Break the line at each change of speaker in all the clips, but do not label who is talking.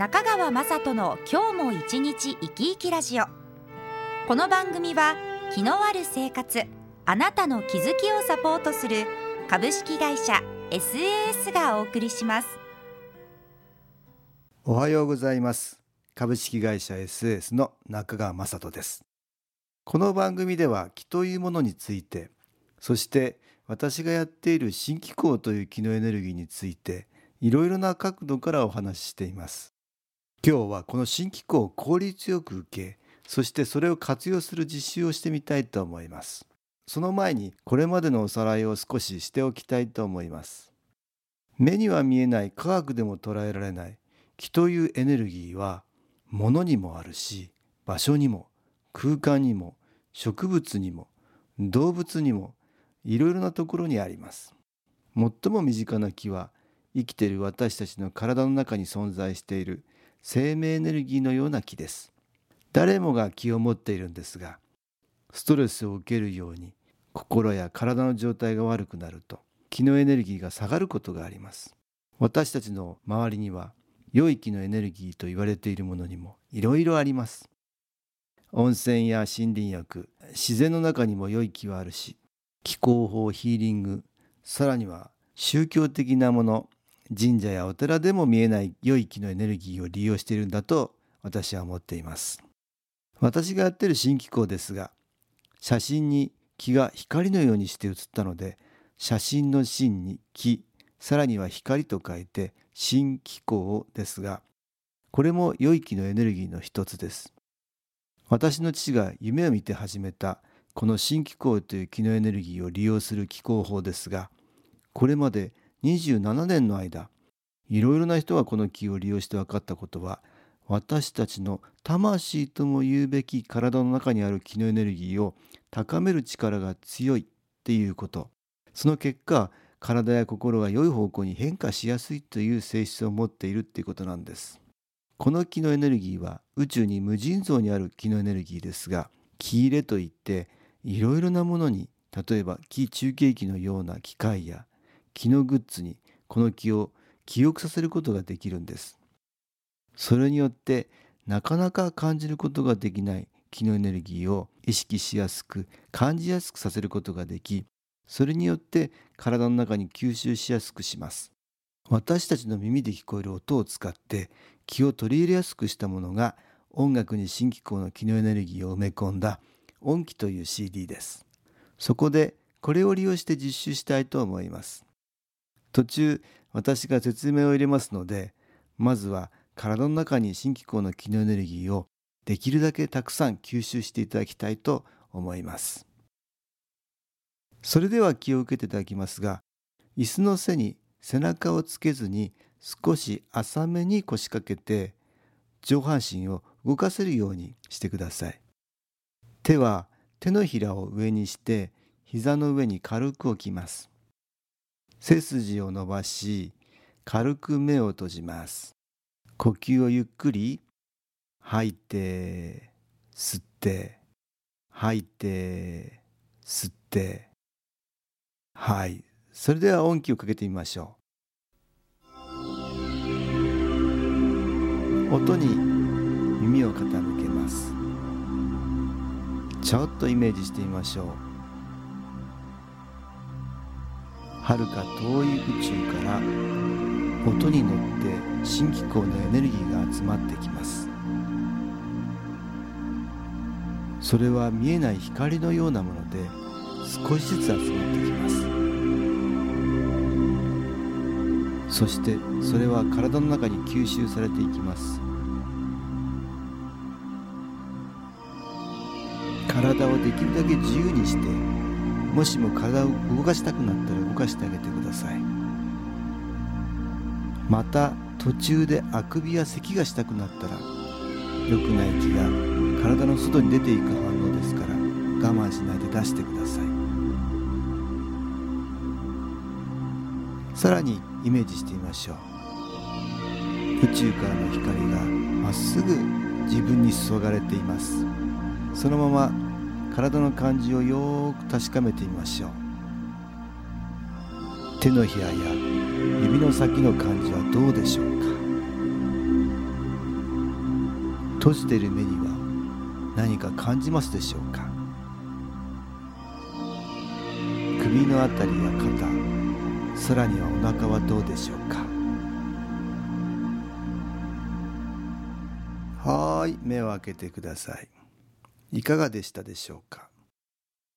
中川雅人の今日も一日生き生きラジオ。この番組は気のある生活あなたの気づきをサポートする株式会社 SAS がお送りします。
おはようございます。株式会社 SAS の中川雅人です。この番組では気というものについてそして私がやっている新機構という気のエネルギーについていろいろな角度からお話ししています。今日はこの新機構を効率よく受けそしてそれを活用する実習をしてみたいと思います。その前にこれまでのおさらいを少ししておきたいと思います。目には見えない科学でも捉えられない気というエネルギーは物にもあるし場所にも空間にも植物にも動物にもいろいろなところにあります。最も身近な気は生きている私たちの体の中に存在している生命エネルギーのような気です。誰もが気を持っているんですがストレスを受けるように心や体の状態が悪くなると気のエネルギーが下がることがあります。私たちの周りには良い気のエネルギーと言われているものにもいろいろあります。温泉や森林浴自然の中にも良い気はあるし気候法ヒーリングさらには宗教的なもの神社やお寺でも見えない良い気のエネルギーを利用しているんだと私は思っています。私がやっている新機構ですが写真に気が光のようにして写ったので写真の真に気さらには光と書いて新機構ですがこれも良い気のエネルギーの一つです。私の父が夢を見て始めたこの新気候という気のエネルギーを利用する気候法ですがこれまで27年の間いろいろな人がこの気を利用して分かったことは私たちの魂とも言うべき体の中にある気のエネルギーを高める力が強いっていうこと。その結果体や心が良い方向に変化しやすいという性質を持っているっていうことなんです。この気のエネルギーは宇宙に無尽蔵にある気のエネルギーですが気入れといっていろいろなものに例えば気中継機のような機械や気のグッズにこの気を記憶させることができるんです。それによってなかなか感じることができない気のエネルギーを意識しやすく感じやすくさせることができそれによって体の中に吸収しやすくします。私たちの耳で聞こえる音を使って気を取り入れやすくしたものが音楽に新機構の気のエネルギーを埋め込んだ音気という CD です。そこでこれを利用して実習したいと思います。途中私が説明を入れますのでまずは体の中に新機構の気のエネルギーをできるだけたくさん吸収していただきたいと思います。それでは気を受けていただきますが椅子の背に背中をつけずに少し浅めに腰掛けて上半身を動かせるようにしてください。手は手のひらを上にして膝の上に軽く置きます。背筋を伸ばし軽く目を閉じます。呼吸をゆっくり吐いて吸って吐いて吸ってはい。それでは音気をかけてみましょう。音に耳を傾けます。ちょっとイメージしてみましょう。はるか遠い宇宙から音に乗って新機構のエネルギーが集まってきます。それは見えない光のようなもので少しずつ集まってきます。そしてそれは体の中に吸収されていきます。体をできるだけ自由にしてもしも体を動かしたくなったら動かしてあげてください。また途中であくびや咳がしたくなったら良くない気が体の外に出ていく反応ですから我慢しないで出してください。さらにイメージしてみましょう。宇宙からの光がまっすぐ自分に注がれています。そのまま体の感じをよく確かめてみましょう。手のひらや指の先の感じはどうでしょうか？閉じている目には何か感じますでしょうか？首のあたりや肩さらにはお腹はどうでしょうか？はい目を開けてください。いかがでしたでしょうか？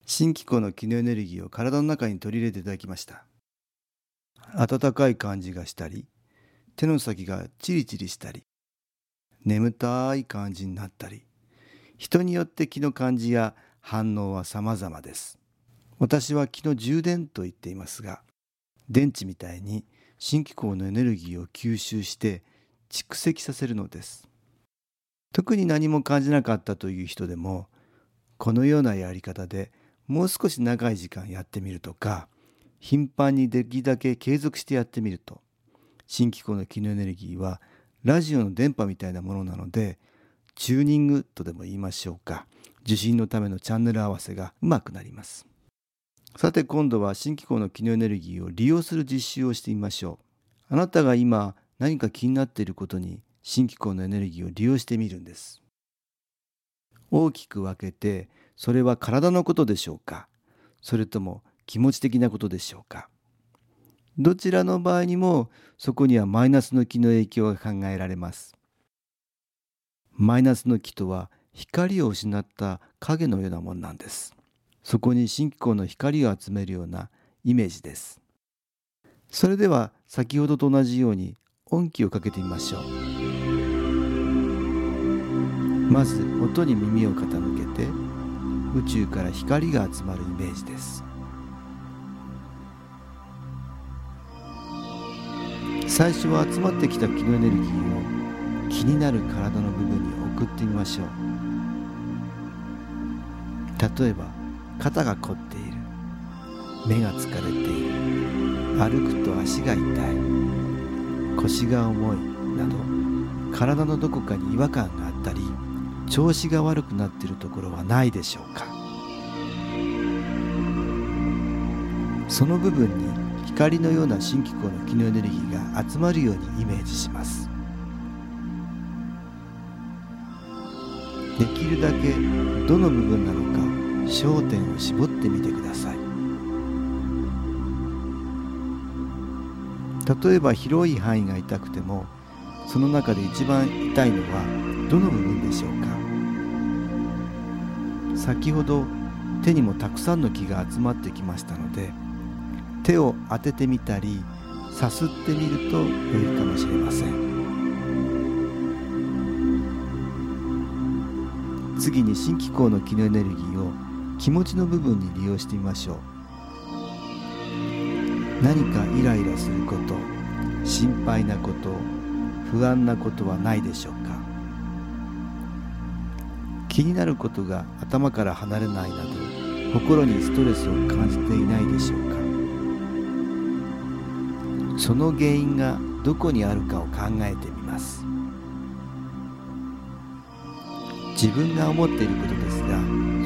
新機構の気のエネルギーを体の中に取り入れていただきました。温かい感じがしたり手の先がチリチリしたり眠たい感じになったり人によって気の感じや反応は様々です。私は気の充電と言っていますが電池みたいに新機構のエネルギーを吸収して蓄積させるのです。特に何も感じなかったという人でもこのようなやり方でもう少し長い時間やってみるとか頻繁にできるだけ継続してやってみると。新機構の気のエネルギーはラジオの電波みたいなものなのでチューニングとでも言いましょうか。受信のためのチャンネル合わせがうまくなります。さて今度は新機構の気のエネルギーを利用する実習をしてみましょう。あなたが今何か気になっていることに新機構のエネルギーを利用してみるんです。大きく分けてそれは体のことでしょうか？それとも気持ち的なことでしょうか？どちらの場合にもそこにはマイナスの気の影響が考えられます。マイナスの気とは光を失った影のようなものなんです。そこに新機構の光を集めるようなイメージです。それでは先ほどと同じように音気をかけてみましょう。まず音に耳を傾けて宇宙から光が集まるイメージです。最初は集まってきた気のエネルギーを気になる体の部分に送ってみましょう。例えば肩が凝っている。目が疲れている。歩くと足が痛い。腰が重い。など体のどこかに違和感が調子が悪くなっているところはないでしょうか。その部分に光のような新機構の気のエネルギーが集まるようにイメージします。できるだけどの部分なのか焦点を絞ってみてください。例えば広い範囲が痛くてもその中で一番痛いのはどの部分でしょうか？先ほど手にもたくさんの気が集まってきましたので手を当ててみたりさすってみると良いかもしれません。次に新機構の気のエネルギーを気持ちの部分に利用してみましょう。何かイライラすること心配なこと不安なことはないでしょうか？気になることが頭から離れないなど心にストレスを感じていないでしょうか？その原因がどこにあるかを考えてみます。自分が思っていることですが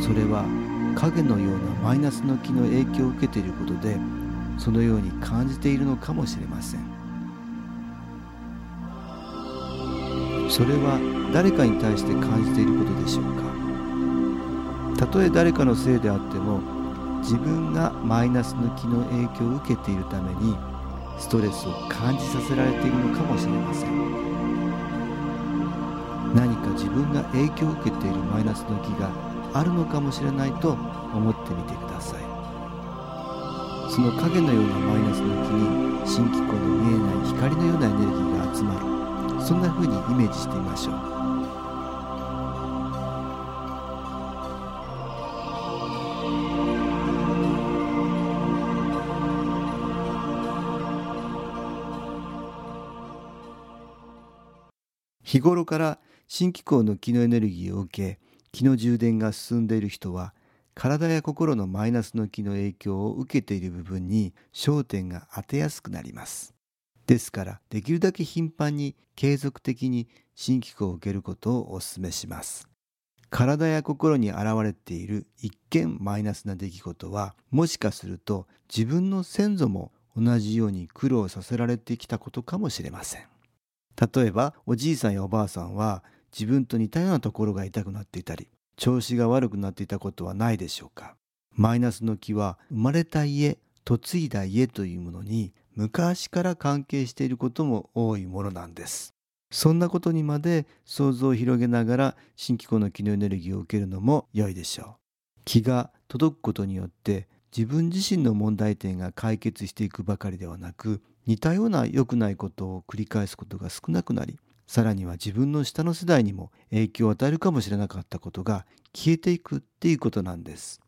それは影のようなマイナスの気の影響を受けていることでそのように感じているのかもしれません。それは誰かに対して感じていることでしょうか？たとえ誰かのせいであっても自分がマイナスの気の影響を受けているためにストレスを感じさせられているのかもしれません。何か自分が影響を受けているマイナスの気があるのかもしれないと思ってみてください。その影のようなマイナスの気に新機構の見えない光のようなエネルギーが集まる。そんな風にイメージしてみましょう。日頃から新機構の気のエネルギーを受け気の充電が進んでいる人は体や心のマイナスの気の影響を受けている部分に焦点が当てやすくなります。ですからできるだけ頻繁に継続的に新機構を受けることをお勧めします。体や心に現れている一見マイナスな出来事はもしかすると自分の先祖も同じように苦労させられてきたことかもしれません。例えばおじいさんやおばあさんは自分と似たようなところが痛くなっていたり調子が悪くなっていたことはないでしょうか。マイナスの気は生まれた家嫁いだ家というものに昔から関係していることも多いものなんです。そんなことにまで想像を広げながら新機構の気のエネルギーを受けるのも良いでしょう。気が届くことによって自分自身の問題点が解決していくばかりではなく似たような良くないことを繰り返すことが少なくなりさらには自分の下の世代にも影響を与えるかもしれなかったことが消えていくっていうことなんです。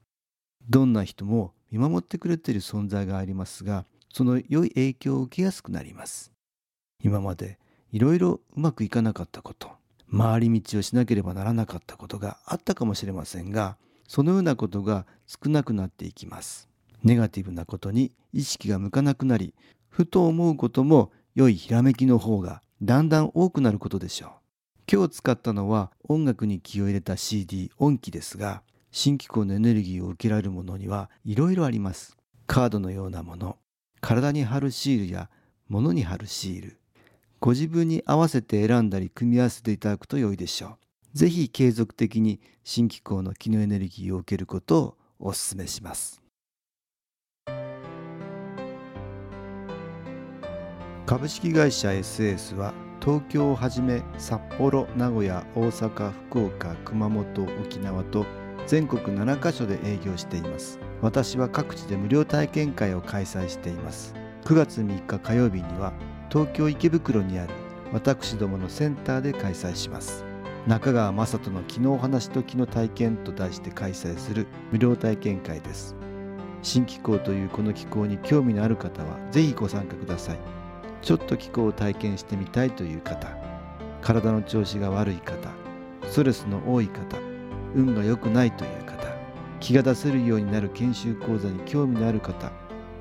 どんな人も見守ってくれている存在がありますがその良い影響を受けやすくなります。今までいろいろうまくいかなかったこと回り道をしなければならなかったことがあったかもしれませんがそのようなことが少なくなっていきます。ネガティブなことに意識が向かなくなりふと思うことも良いひらめきの方がだんだん多くなることでしょう。今日使ったのは音楽に気を入れた CD 音機ですが新機構のエネルギーを受けられるものにはいろいろあります。カードのようなもの体に貼るシールや物に貼るシールご自分に合わせて選んだり組み合わせていただくと良いでしょう。ぜひ継続的に新機構の気のエネルギーを受けることをお勧めします。株式会社 SS は東京をはじめ札幌名古屋大阪福岡熊本沖縄と全国7カ所で営業しています。私は各地で無料体験会を開催しています。9月3日火曜日には東京池袋にある私どものセンターで開催します。中川雅人の「昨日話と昨日体験」と題して開催する無料体験会です。新機構というこの機構に興味のある方はぜひご参加ください。ちょっと気候を体験してみたいという方体の調子が悪い方ストレスの多い方運が良くないという方気が出せるようになる研修講座に興味のある方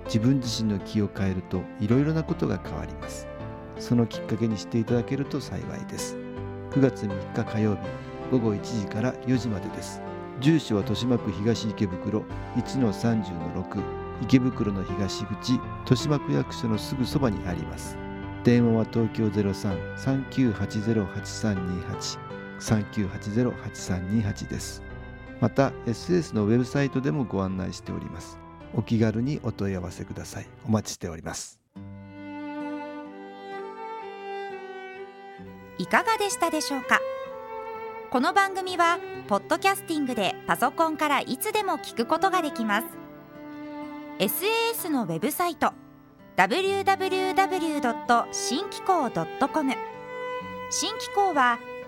自分自身の気を変えるといろいろなことが変わります。そのきっかけにしていただけると幸いです。9月3日火曜日午後1時から4時までです。住所は豊島区東池袋1-30-6池袋の東口豊島区役所のすぐそばにあります。電話は東京03-3980-8328 3980-8328です。また SS のウェブサイトでもご案内しております。お気軽にお問い合わせください。お待ちしております。
いかがでしたでしょうか？この番組はポッドキャスティングでパソコンからいつでも聞くことができます。SAS のウェブサイト www. 新機構 .com 新機構は